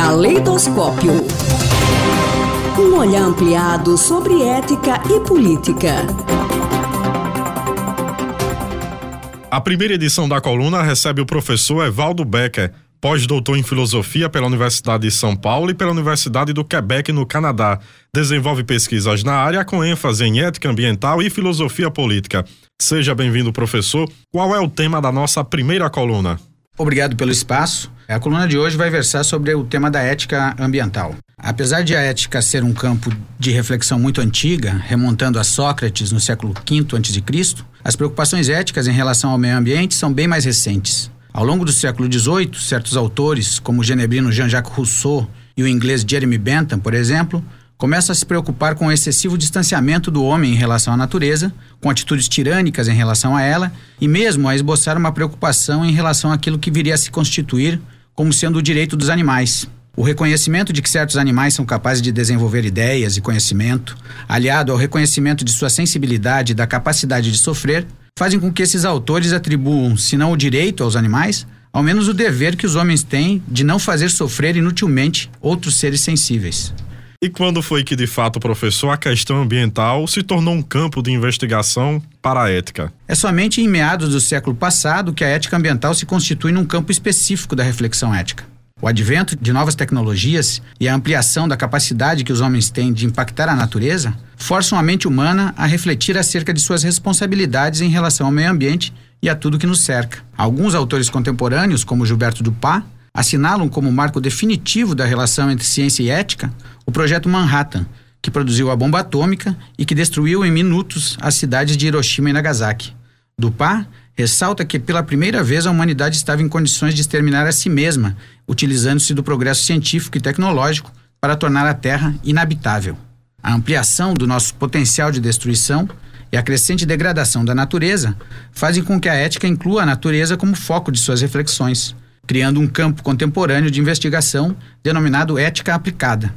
Caleidoscópio. Um olhar ampliado sobre ética e política. A primeira edição da coluna recebe o professor Evaldo Becker, pós-doutor em filosofia pela Universidade de São Paulo e pela Universidade do Quebec, no Canadá. Desenvolve pesquisas na área com ênfase em ética ambiental e filosofia política. Seja bem-vindo, professor. Qual é o tema da nossa primeira coluna? Obrigado pelo espaço. A coluna de hoje vai versar sobre o tema da ética ambiental. Apesar de a ética ser um campo de reflexão muito antiga, remontando a Sócrates no século V a.C., as preocupações éticas em relação ao meio ambiente são bem mais recentes. Ao longo do século XVIII, certos autores, como o genebrino Jean-Jacques Rousseau e o inglês Jeremy Bentham, por exemplo, começam a se preocupar com o excessivo distanciamento do homem em relação à natureza, com atitudes tirânicas em relação a ela e mesmo a esboçar uma preocupação em relação àquilo que viria a se constituir como sendo o direito dos animais. O reconhecimento de que certos animais são capazes de desenvolver ideias e conhecimento, aliado ao reconhecimento de sua sensibilidade e da capacidade de sofrer, fazem com que esses autores atribuam, se não o direito aos animais, ao menos o dever que os homens têm de não fazer sofrer inutilmente outros seres sensíveis. E quando foi que, de fato, professor, a questão ambiental se tornou um campo de investigação para a ética? É somente em meados do século passado que a ética ambiental se constitui num campo específico da reflexão ética. O advento de novas tecnologias e a ampliação da capacidade que os homens têm de impactar a natureza forçam a mente humana a refletir acerca de suas responsabilidades em relação ao meio ambiente e a tudo que nos cerca. Alguns autores contemporâneos, como Gilberto Dupá, assinalam como marco definitivo da relação entre ciência e ética o projeto Manhattan, que produziu a bomba atômica e que destruiu em minutos as cidades de Hiroshima e Nagasaki. Dupá ressalta que pela primeira vez a humanidade estava em condições de exterminar a si mesma, utilizando-se do progresso científico e tecnológico para tornar a Terra inabitável. A ampliação do nosso potencial de destruição e a crescente degradação da natureza fazem com que a ética inclua a natureza como foco de suas reflexões, criando um campo contemporâneo de investigação denominado ética aplicada.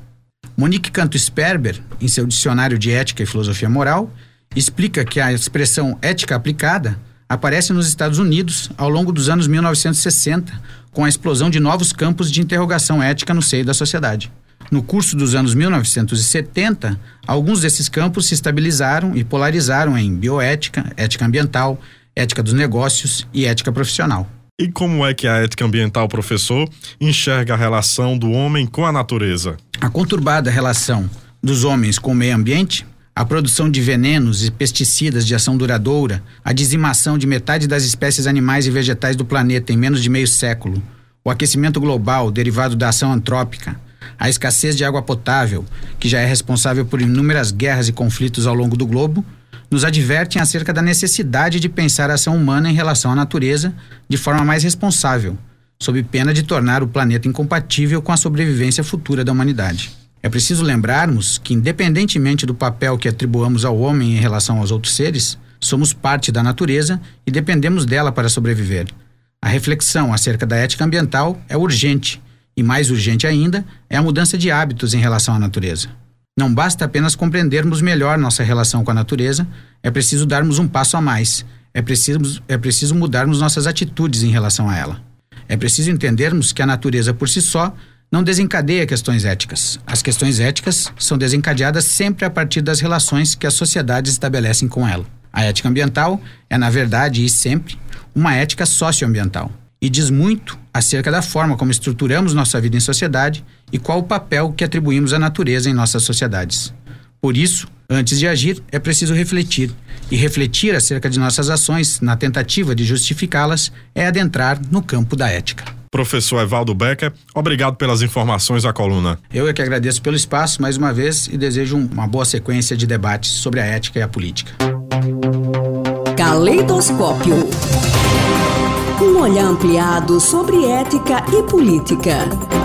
Monique Canto Sperber, em seu dicionário de ética e filosofia moral, explica que a expressão ética aplicada aparece nos Estados Unidos ao longo dos anos 1960, com a explosão de novos campos de interrogação ética no seio da sociedade. No curso dos anos 1970, alguns desses campos se estabilizaram e polarizaram em bioética, ética ambiental, ética dos negócios e ética profissional. E como é que a ética ambiental, professor, enxerga a relação do homem com a natureza? A conturbada relação dos homens com o meio ambiente a produção de venenos e pesticidas de ação duradoura, a dizimação de metade das espécies animais e vegetais do planeta em menos de meio século, o aquecimento global derivado da ação antrópica, a escassez de água potável, que já é responsável por inúmeras guerras e conflitos ao longo do globo, nos advertem acerca da necessidade de pensar a ação humana em relação à natureza de forma mais responsável, sob pena de tornar o planeta incompatível com a sobrevivência futura da humanidade. É preciso lembrarmos que, independentemente do papel que atribuamos ao homem em relação aos outros seres, somos parte da natureza e dependemos dela para sobreviver. A reflexão acerca da ética ambiental é urgente, e mais urgente ainda é a mudança de hábitos em relação à natureza. Não basta apenas compreendermos melhor nossa relação com a natureza, é preciso darmos um passo a mais. É preciso, é preciso mudarmos nossas atitudes em relação a ela. É preciso entendermos que a natureza por si só não desencadeia questões éticas. As questões éticas são desencadeadas sempre a partir das relações que as sociedades estabelecem com ela. A ética ambiental é, na verdade e sempre, uma ética socioambiental e diz muito acerca da forma como estruturamos nossa vida em sociedade e qual o papel que atribuímos à natureza em nossas sociedades. Por isso, antes de agir, é preciso refletir. E refletir acerca de nossas ações, na tentativa de justificá-las, é adentrar no campo da ética professor Evaldo Becker. Obrigado pelas informações à coluna. Eu é que agradeço pelo espaço mais uma vez e desejo uma boa sequência de debates sobre a ética e a política. Caleidoscópio. Um olhar ampliado sobre ética e política.